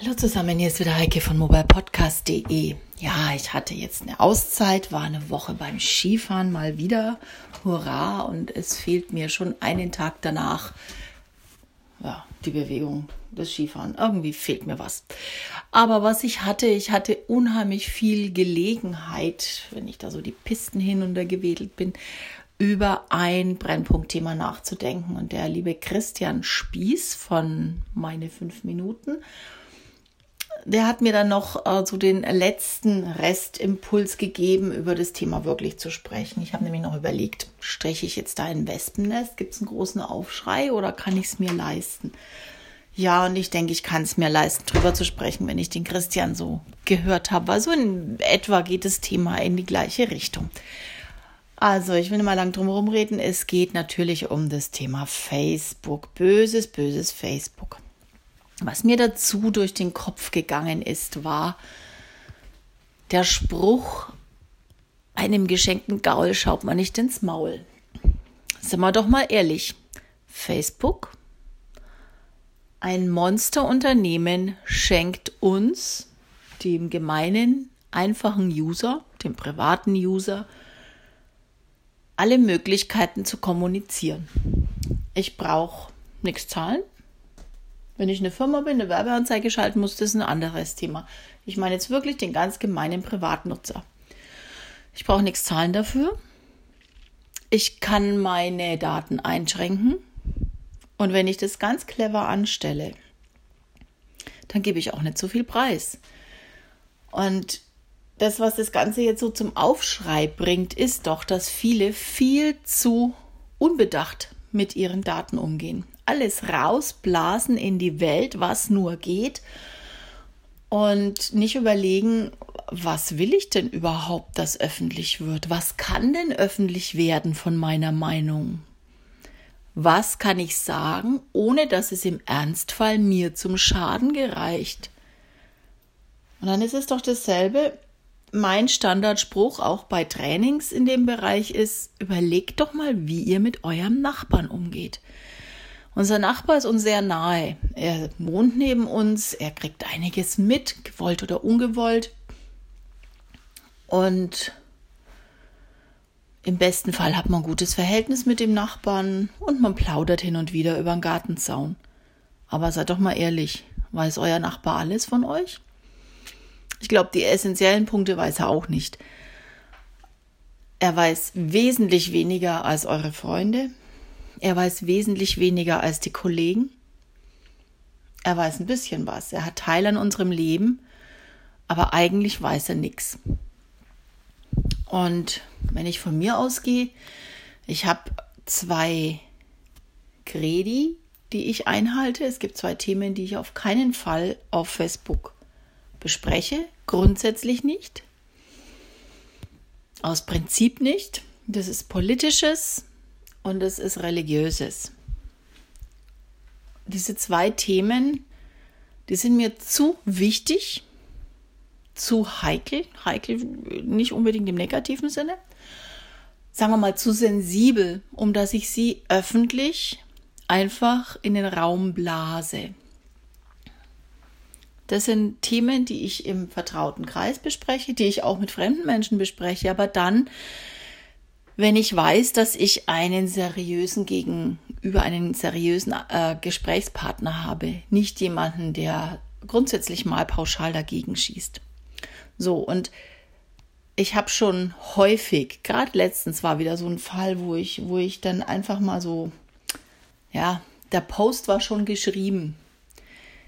Hallo zusammen, hier ist wieder Heike von mobilepodcast.de. Ja, ich hatte jetzt eine Auszeit, war eine Woche beim Skifahren mal wieder. Hurra! Und es fehlt mir schon einen Tag danach. Ja, die Bewegung, das Skifahren. Irgendwie fehlt mir was. Aber was ich hatte, ich hatte unheimlich viel Gelegenheit, wenn ich da so die Pisten hin und her gewedelt bin, über ein Brennpunktthema nachzudenken. Und der liebe Christian Spieß von Meine fünf Minuten der hat mir dann noch äh, so den letzten Restimpuls gegeben, über das Thema wirklich zu sprechen. Ich habe nämlich noch überlegt, steche ich jetzt da ein Wespennest? Gibt es einen großen Aufschrei oder kann ich es mir leisten? Ja, und ich denke, ich kann es mir leisten, drüber zu sprechen, wenn ich den Christian so gehört habe. Also in etwa geht das Thema in die gleiche Richtung. Also, ich will mal lang drum herum reden. Es geht natürlich um das Thema Facebook. Böses, böses Facebook. Was mir dazu durch den Kopf gegangen ist, war der Spruch, einem geschenkten Gaul schaut man nicht ins Maul. Sind wir doch mal ehrlich. Facebook, ein Monsterunternehmen, schenkt uns, dem gemeinen, einfachen User, dem privaten User, alle Möglichkeiten zu kommunizieren. Ich brauche nichts zahlen, wenn ich eine Firma bin, eine Werbeanzeige schalten muss, das ist ein anderes Thema. Ich meine jetzt wirklich den ganz gemeinen Privatnutzer. Ich brauche nichts zahlen dafür. Ich kann meine Daten einschränken. Und wenn ich das ganz clever anstelle, dann gebe ich auch nicht so viel Preis. Und das, was das Ganze jetzt so zum Aufschrei bringt, ist doch, dass viele viel zu unbedacht mit ihren Daten umgehen alles rausblasen in die Welt, was nur geht und nicht überlegen, was will ich denn überhaupt, dass öffentlich wird? Was kann denn öffentlich werden von meiner Meinung? Was kann ich sagen, ohne dass es im Ernstfall mir zum Schaden gereicht? Und dann ist es doch dasselbe. Mein Standardspruch auch bei Trainings in dem Bereich ist, überlegt doch mal, wie ihr mit eurem Nachbarn umgeht. Unser Nachbar ist uns sehr nahe. Er wohnt neben uns, er kriegt einiges mit, gewollt oder ungewollt. Und im besten Fall hat man ein gutes Verhältnis mit dem Nachbarn und man plaudert hin und wieder über den Gartenzaun. Aber seid doch mal ehrlich, weiß euer Nachbar alles von euch? Ich glaube, die essentiellen Punkte weiß er auch nicht. Er weiß wesentlich weniger als eure Freunde. Er weiß wesentlich weniger als die Kollegen. Er weiß ein bisschen was. Er hat Teil an unserem Leben, aber eigentlich weiß er nichts. Und wenn ich von mir ausgehe, ich habe zwei Gredi, die ich einhalte. Es gibt zwei Themen, die ich auf keinen Fall auf Facebook bespreche. Grundsätzlich nicht. Aus Prinzip nicht. Das ist politisches, und es ist religiöses. Diese zwei Themen, die sind mir zu wichtig, zu heikel, heikel nicht unbedingt im negativen Sinne, sagen wir mal zu sensibel, um dass ich sie öffentlich einfach in den Raum blase. Das sind Themen, die ich im vertrauten Kreis bespreche, die ich auch mit fremden Menschen bespreche, aber dann wenn ich weiß, dass ich einen seriösen gegenüber einen seriösen äh, Gesprächspartner habe, nicht jemanden, der grundsätzlich mal pauschal dagegen schießt. So und ich habe schon häufig, gerade letztens war wieder so ein Fall, wo ich, wo ich dann einfach mal so, ja, der Post war schon geschrieben.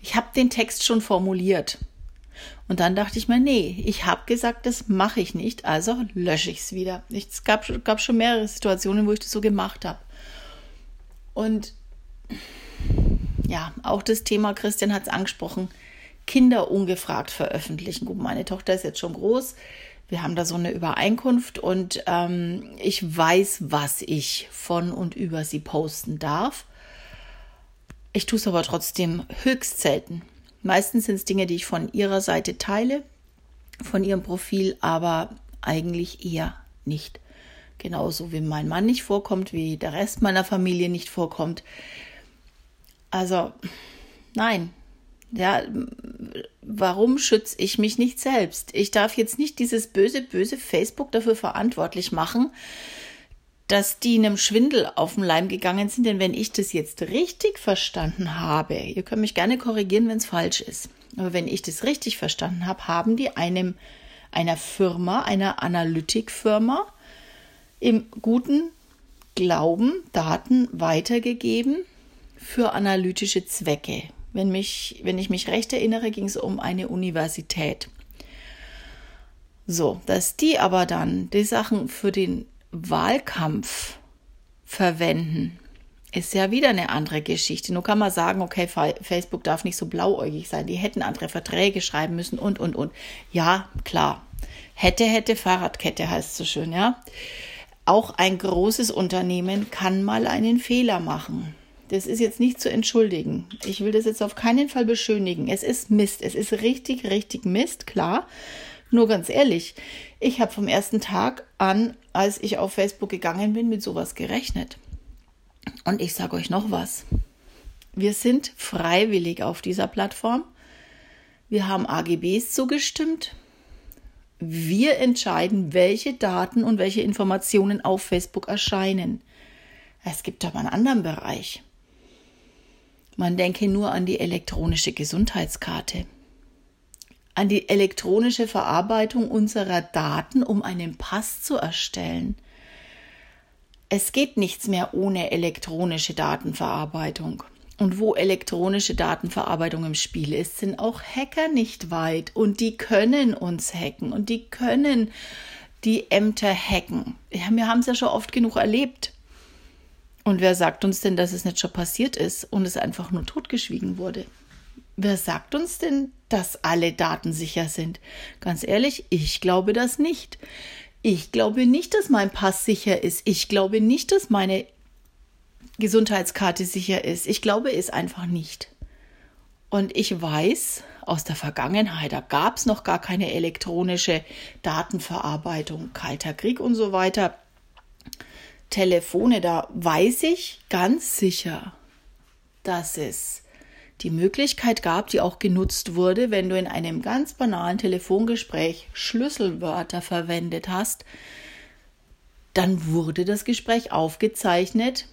Ich habe den Text schon formuliert. Und dann dachte ich mir, nee, ich habe gesagt, das mache ich nicht, also lösche ich es wieder. Es gab, gab schon mehrere Situationen, wo ich das so gemacht habe. Und ja, auch das Thema, Christian hat es angesprochen, Kinder ungefragt veröffentlichen. Gut, meine Tochter ist jetzt schon groß. Wir haben da so eine Übereinkunft und ähm, ich weiß, was ich von und über sie posten darf. Ich tue es aber trotzdem höchst selten. Meistens sind es Dinge, die ich von ihrer Seite teile, von ihrem Profil, aber eigentlich eher nicht. Genauso wie mein Mann nicht vorkommt, wie der Rest meiner Familie nicht vorkommt. Also, nein. Ja, warum schütze ich mich nicht selbst? Ich darf jetzt nicht dieses böse, böse Facebook dafür verantwortlich machen, dass die einem Schwindel auf den Leim gegangen sind, denn wenn ich das jetzt richtig verstanden habe, ihr könnt mich gerne korrigieren, wenn es falsch ist, aber wenn ich das richtig verstanden habe, haben die einem einer Firma, einer Analytikfirma im guten Glauben Daten weitergegeben für analytische Zwecke. Wenn, mich, wenn ich mich recht erinnere, ging es um eine Universität. So, dass die aber dann die Sachen für den Wahlkampf verwenden, ist ja wieder eine andere Geschichte. Nur kann man sagen, okay, Facebook darf nicht so blauäugig sein. Die hätten andere Verträge schreiben müssen und, und, und. Ja, klar. Hätte, hätte, Fahrradkette heißt so schön, ja. Auch ein großes Unternehmen kann mal einen Fehler machen. Das ist jetzt nicht zu entschuldigen. Ich will das jetzt auf keinen Fall beschönigen. Es ist Mist. Es ist richtig, richtig Mist, klar. Nur ganz ehrlich, ich habe vom ersten Tag an, als ich auf Facebook gegangen bin, mit sowas gerechnet. Und ich sage euch noch was. Wir sind freiwillig auf dieser Plattform. Wir haben AGBs zugestimmt. Wir entscheiden, welche Daten und welche Informationen auf Facebook erscheinen. Es gibt aber einen anderen Bereich. Man denke nur an die elektronische Gesundheitskarte, an die elektronische Verarbeitung unserer Daten, um einen Pass zu erstellen. Es geht nichts mehr ohne elektronische Datenverarbeitung. Und wo elektronische Datenverarbeitung im Spiel ist, sind auch Hacker nicht weit. Und die können uns hacken und die können die Ämter hacken. Wir haben es ja schon oft genug erlebt. Und wer sagt uns denn, dass es nicht schon passiert ist und es einfach nur totgeschwiegen wurde? Wer sagt uns denn, dass alle Daten sicher sind? Ganz ehrlich, ich glaube das nicht. Ich glaube nicht, dass mein Pass sicher ist. Ich glaube nicht, dass meine Gesundheitskarte sicher ist. Ich glaube es einfach nicht. Und ich weiß aus der Vergangenheit, da gab es noch gar keine elektronische Datenverarbeitung, Kalter Krieg und so weiter. Telefone, da weiß ich ganz sicher, dass es die Möglichkeit gab, die auch genutzt wurde, wenn du in einem ganz banalen Telefongespräch Schlüsselwörter verwendet hast, dann wurde das Gespräch aufgezeichnet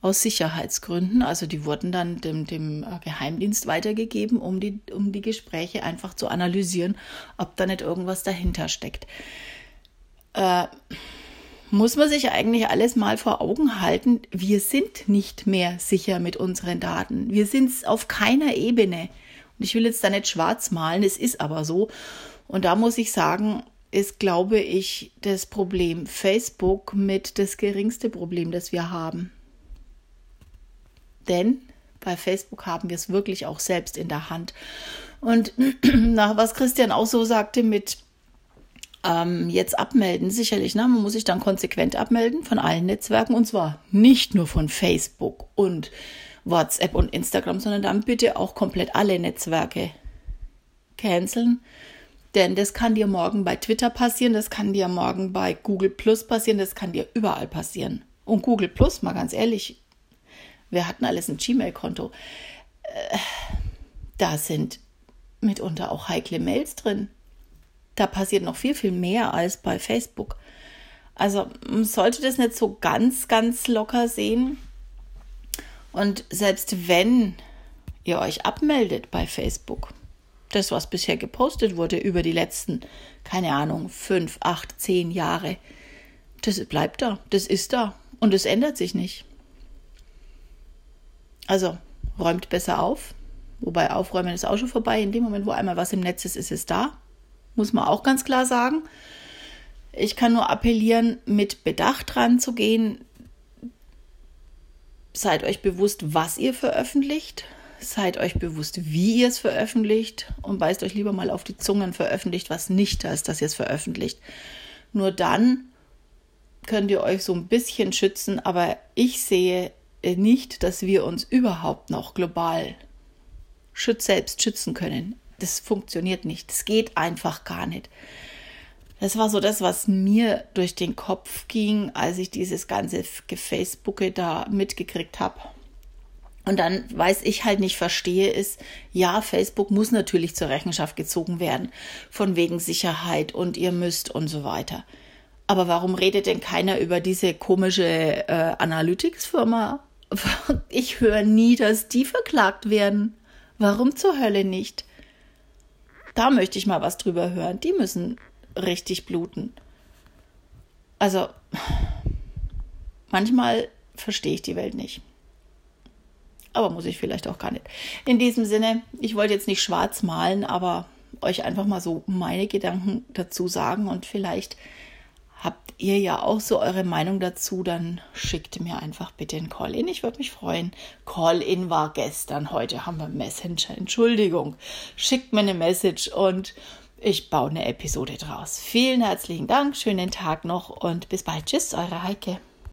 aus Sicherheitsgründen. Also die wurden dann dem, dem Geheimdienst weitergegeben, um die, um die Gespräche einfach zu analysieren, ob da nicht irgendwas dahinter steckt. Äh, muss man sich eigentlich alles mal vor Augen halten, wir sind nicht mehr sicher mit unseren Daten. Wir sind auf keiner Ebene. Und ich will jetzt da nicht schwarz malen, es ist aber so. Und da muss ich sagen, ist, glaube ich, das Problem Facebook mit das geringste Problem, das wir haben. Denn bei Facebook haben wir es wirklich auch selbst in der Hand. Und nach was Christian auch so sagte mit ähm, jetzt abmelden, sicherlich. Ne? Man muss sich dann konsequent abmelden von allen Netzwerken und zwar nicht nur von Facebook und WhatsApp und Instagram, sondern dann bitte auch komplett alle Netzwerke canceln. Denn das kann dir morgen bei Twitter passieren, das kann dir morgen bei Google Plus passieren, das kann dir überall passieren. Und Google Plus, mal ganz ehrlich, wir hatten alles ein Gmail-Konto. Äh, da sind mitunter auch heikle Mails drin da passiert noch viel, viel mehr als bei Facebook. Also man sollte das nicht so ganz, ganz locker sehen. Und selbst wenn ihr euch abmeldet bei Facebook, das, was bisher gepostet wurde über die letzten, keine Ahnung, fünf, acht, zehn Jahre, das bleibt da, das ist da und es ändert sich nicht. Also räumt besser auf, wobei aufräumen ist auch schon vorbei. In dem Moment, wo einmal was im Netz ist, ist es da muss man auch ganz klar sagen. Ich kann nur appellieren, mit Bedacht ranzugehen. Seid euch bewusst, was ihr veröffentlicht. Seid euch bewusst, wie ihr es veröffentlicht und beißt euch lieber mal auf die Zungen veröffentlicht, was nicht da ist, dass ihr es veröffentlicht. Nur dann könnt ihr euch so ein bisschen schützen, aber ich sehe nicht, dass wir uns überhaupt noch global schütz selbst schützen können das funktioniert nicht. Das geht einfach gar nicht. Das war so das, was mir durch den Kopf ging, als ich dieses ganze Gefacebooke da mitgekriegt habe. Und dann weiß ich halt nicht verstehe, ist, ja, Facebook muss natürlich zur Rechenschaft gezogen werden, von wegen Sicherheit und ihr müsst und so weiter. Aber warum redet denn keiner über diese komische äh, Analytics-Firma? Ich höre nie, dass die verklagt werden. Warum zur Hölle nicht? Da möchte ich mal was drüber hören. Die müssen richtig bluten. Also, manchmal verstehe ich die Welt nicht. Aber muss ich vielleicht auch gar nicht. In diesem Sinne, ich wollte jetzt nicht schwarz malen, aber euch einfach mal so meine Gedanken dazu sagen und vielleicht habt ihr ja auch so eure Meinung dazu, dann schickt mir einfach bitte ein Call-in. Ich würde mich freuen. Call-in war gestern, heute haben wir Messenger. Entschuldigung. Schickt mir eine Message und ich baue eine Episode draus. Vielen herzlichen Dank, schönen Tag noch und bis bald. Tschüss, eure Heike.